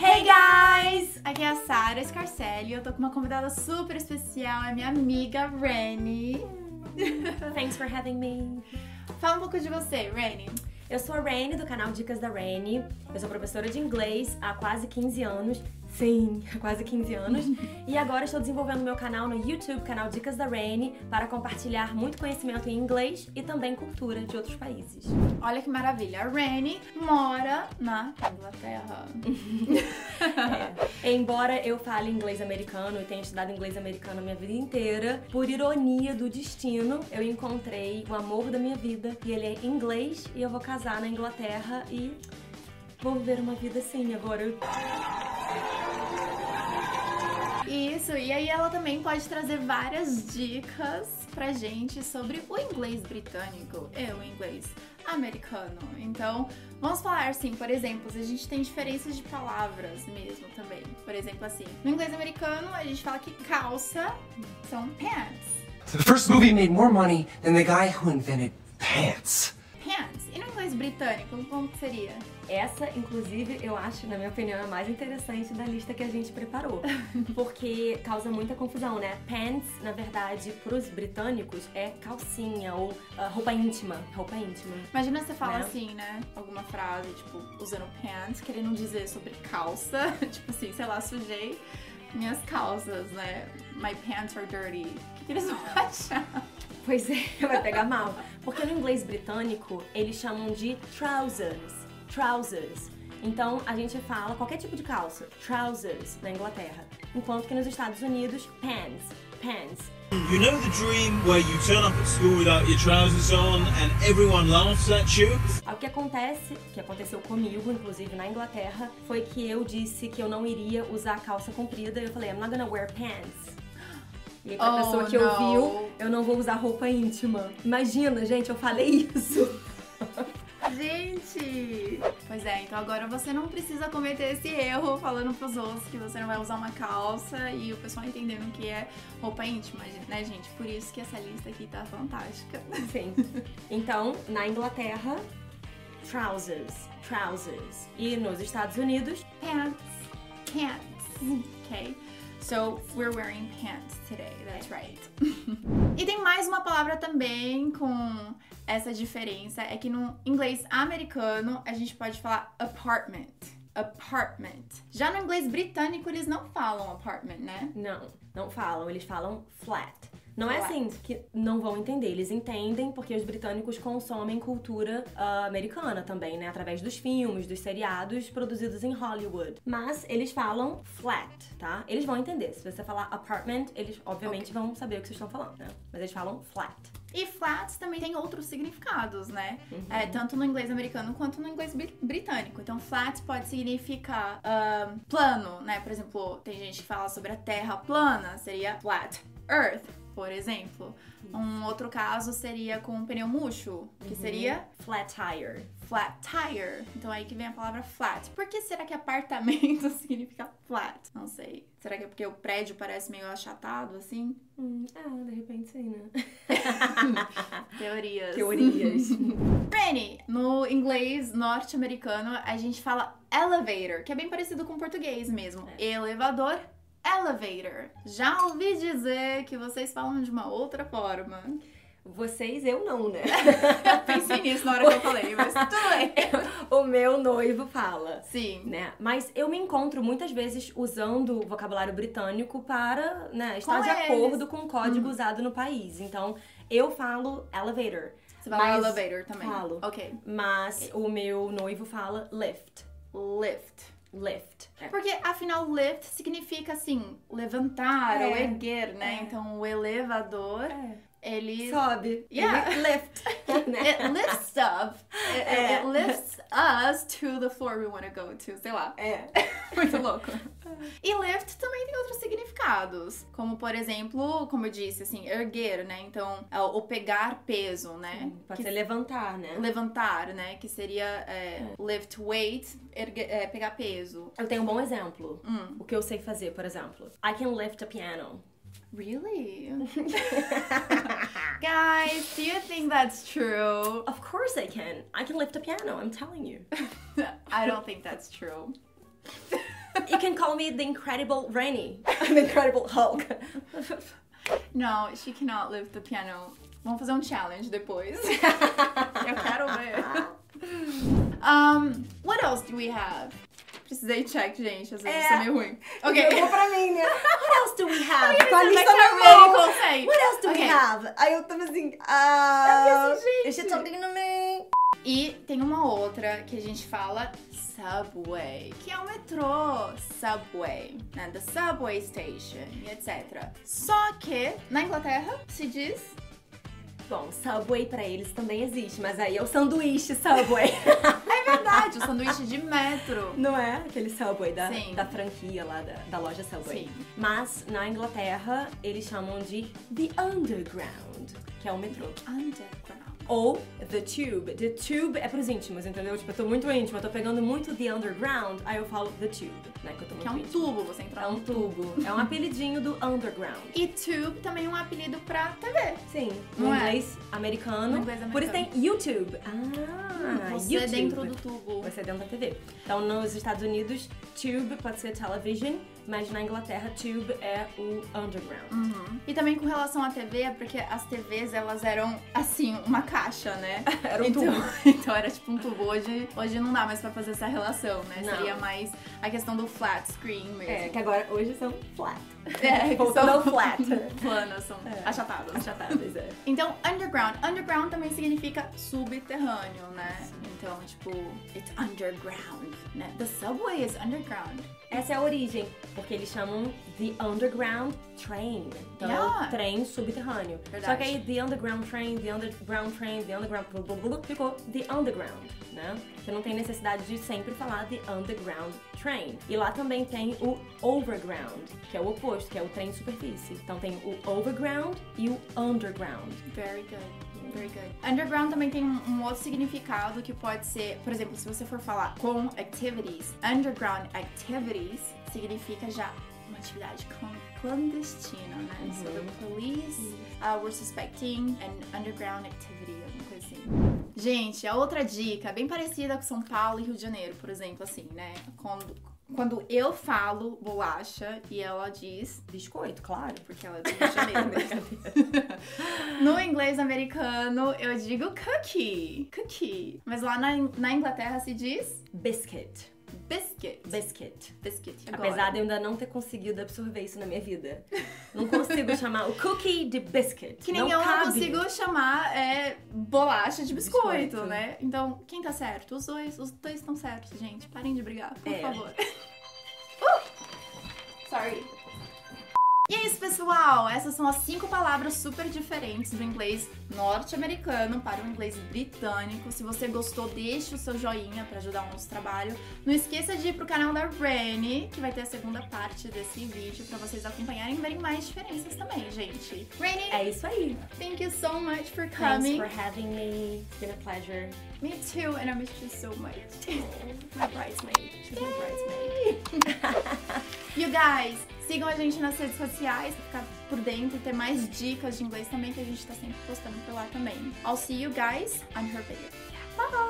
Hey guys! Aqui é a Sara Scarcelli eu tô com uma convidada super especial, é minha amiga Reni. Thanks for having me. Fala um pouco de você, Reni. Eu sou a Rainy do canal Dicas da Rainy. Eu sou professora de inglês há quase 15 anos. Sim, há quase 15 anos. e agora estou desenvolvendo meu canal no YouTube, canal Dicas da Rainy, para compartilhar muito conhecimento em inglês e também cultura de outros países. Olha que maravilha. A Rainy mora na Inglaterra. é. Embora eu fale inglês americano e tenha estudado inglês americano a minha vida inteira, por ironia do destino, eu encontrei o amor da minha vida e ele é inglês e eu vou casar na Inglaterra e vou viver uma vida assim agora. Isso, e aí ela também pode trazer várias dicas pra gente sobre o inglês britânico e o inglês americano. Então, vamos falar assim, por exemplo, a gente tem diferenças de palavras mesmo também. Por exemplo, assim, no inglês americano a gente fala que calça são pants. The first movie made more money than the guy who invented pants. Inglês britânico, como seria? Essa, inclusive, eu acho, na minha opinião, é a mais interessante da lista que a gente preparou. Porque causa muita confusão, né? Pants, na verdade, pros britânicos, é calcinha ou uh, roupa íntima. Roupa íntima. Imagina você fala né? assim, né? Alguma frase, tipo, usando pants, querendo dizer sobre calça. tipo assim, sei lá, sujei minhas calças, né? My pants are dirty. O que eles vão achar? Pois é, vai pegar mal. Porque no inglês britânico, eles chamam de trousers trousers. Então a gente fala qualquer tipo de calça, trousers na Inglaterra, enquanto que nos Estados Unidos, pants, pants. You know the dream where you turn up at school without your trousers on and everyone laughs at you? O que acontece, que aconteceu comigo, inclusive na Inglaterra, foi que eu disse que eu não iria usar calça comprida. Eu falei, I'm not gonna wear pants. E pra oh, pessoa que não. ouviu, eu não vou usar roupa íntima. Imagina, gente, eu falei isso. Gente! Pois é, então agora você não precisa cometer esse erro falando pros outros que você não vai usar uma calça e o pessoal entendendo que é roupa íntima, né, gente? Por isso que essa lista aqui tá fantástica. Sim. Então, na Inglaterra, trousers, trousers. E nos Estados Unidos, pants, pants. Ok? So we're wearing pants today, that's right. e tem mais uma palavra também com essa diferença é que no inglês americano a gente pode falar apartment. Apartment. Já no inglês britânico eles não falam apartment, né? Não, não falam, eles falam flat. Não é assim que não vão entender, eles entendem porque os britânicos consomem cultura uh, americana também, né? Através dos filmes, dos seriados produzidos em Hollywood. Mas eles falam flat, tá? Eles vão entender. Se você falar apartment, eles obviamente okay. vão saber o que vocês estão falando, né? Mas eles falam flat. E flats também tem outros significados, né? Uhum. É, tanto no inglês americano quanto no inglês britânico. Então, flat pode significar uh, plano, né? Por exemplo, tem gente que fala sobre a terra plana, seria flat earth por exemplo. Um outro caso seria com um pneu murcho, que uhum. seria flat tire. Flat tire. Então aí que vem a palavra flat. Por que será que apartamento significa flat? Não sei. Será que é porque o prédio parece meio achatado assim? Hum, ah, de repente sim, né? Teorias. Teorias. Penny, no inglês norte-americano a gente fala elevator, que é bem parecido com o português mesmo. É. Elevador elevator. Já ouvi dizer que vocês falam de uma outra forma. Vocês, eu não, né? Pensei nisso na hora que eu falei, mas tudo bem. o meu noivo fala. Sim. Né? Mas eu me encontro muitas vezes usando o vocabulário britânico para né, estar com de eles. acordo com o código hum. usado no país. Então, eu falo elevator. Você fala elevator também? Falo. Ok. Mas o meu noivo fala lift. Lift lift. É. Porque afinal lift significa assim, levantar é. ou erguer, né? É. Então o elevador é. ele sobe. Yeah. Ele lift. it lifts stuff. It, é. it, lifts us to the floor we want to go to, sei lá. É. Muito louco. E lift também tem outros significados, como por exemplo, como eu disse, assim, erguer, né? Então, é o pegar peso, né? Sim, pode que, ser levantar, né? Levantar, né? Que seria é, lift weight, ergue, é, pegar peso. Eu tenho um bom exemplo. Hum. O que eu sei fazer, por exemplo. I can lift a piano. Really? Guys, do you think that's true? Of course I can. I can lift a piano, I'm telling you. I don't think that's true. you can call me the Incredible Rainy. the Incredible Hulk. No, she cannot lift the piano. Vamos fazer um challenge depois. Eu quero ver. Um, what else do we have? Precisei check, gente. Às vezes É. isso é meio ruim. Ok. Eu vou pra mim, né? What else do we have? Com a lista na saber, mão. consegue. What else do Ok. we have? Aí eu tava assim, ah... É porque assim, gente- Deixa no meio. E tem uma outra que a gente fala subway, que é o metrô subway, né? The subway station etc. Só que na Inglaterra se diz Bom, Subway pra eles também existe, mas aí é o sanduíche Subway. é verdade, o sanduíche de metro. Não é? Aquele Subway da, Sim. da franquia lá, da, da loja Subway. Sim. Mas na Inglaterra eles chamam de The Underground, que é o metrô. Underground. Ou The Tube. The Tube é pros íntimos, entendeu? Tipo, eu tô muito íntima, eu tô pegando muito The Underground, aí eu falo The Tube, né? Que eu tô muito Que é um íntima. tubo, você entra É um tubo. É um apelidinho do Underground. E tube também é um apelido pra TV. Sim, no Não é? inglês americano. No inglês Por isso tem YouTube. Ah, Você YouTube. dentro do tubo. Você dentro da TV. Então, nos Estados Unidos, Tube pode ser television, mas na Inglaterra, Tube é o underground. Uhum. E também com relação à TV, é porque as TVs elas eram assim, uma caixa, né? Era um então, tubo. então era tipo um tubo. Hoje, hoje não dá mais pra fazer essa relação, né? Não. Seria mais a questão do flat screen mesmo. É, que agora hoje são flat. É, que Voltando são flat. planas, são É. achatadas. Achatáveis, é. Então, underground. Underground também significa subterrâneo, né? Então, tipo, it's underground, né? The subway is underground. Essa é a origem, porque eles chamam The Underground Train. Então é Yeah. trem subterrâneo. Verdade. Só que aí The Underground Train, The Underground Train, The Underground... blu, ficou The Underground, né? Você não tem necessidade de sempre falar The Underground Train. E lá também tem o Overground, que é o oposto, que é o trem de superfície. Então tem o Overground e o Underground. Very good. Very good. Underground também tem um, um outro significado que pode ser, por exemplo, se você for falar com activities, underground activities significa já uma atividade clan- clandestina, né? So the police uh, were suspecting an underground activity. Gente, a outra dica, bem parecida com São Paulo e Rio de Janeiro, por exemplo, assim, né? Quando, quando eu falo bolacha e ela diz Biscoito, claro. porque ela é do Rio de Janeiro mesmo. no inglês americano, eu digo cookie. Cookie. Mas lá na, na Inglaterra se diz Biscuit. biscuit. Biscuit. Biscuit. Agora. Apesar de eu ainda não ter conseguido absorver isso na minha vida. Não consigo chamar o cookie de biscuit. Que nem não eu cabe. não consigo chamar é, bolacha de biscoito, Biscoito. né? Então, quem tá certo? Os dois. Os dois estão certos, gente. Parem de brigar, por É. favor. Uh! Sorry. E é isso, pessoal! Essas são as cinco palavras super diferentes do inglês norte-americano para o inglês britânico. Se você gostou, deixe o seu joinha para ajudar o nosso trabalho. Não esqueça de ir pro canal da Rani, que vai ter a segunda parte desse vídeo para vocês acompanharem e verem mais diferenças também, gente. Rani, É isso aí. thank you so much for Thanks coming. for having me. It's been a pleasure. Me too, and I miss you so much. my bridesmaid. She's my bridesmaid. you guys, sigam a gente nas redes sociais pra ficar por dentro e ter mais dicas de inglês também, que a gente tá sempre postando por lá também. I'll see you guys on her video. Bye!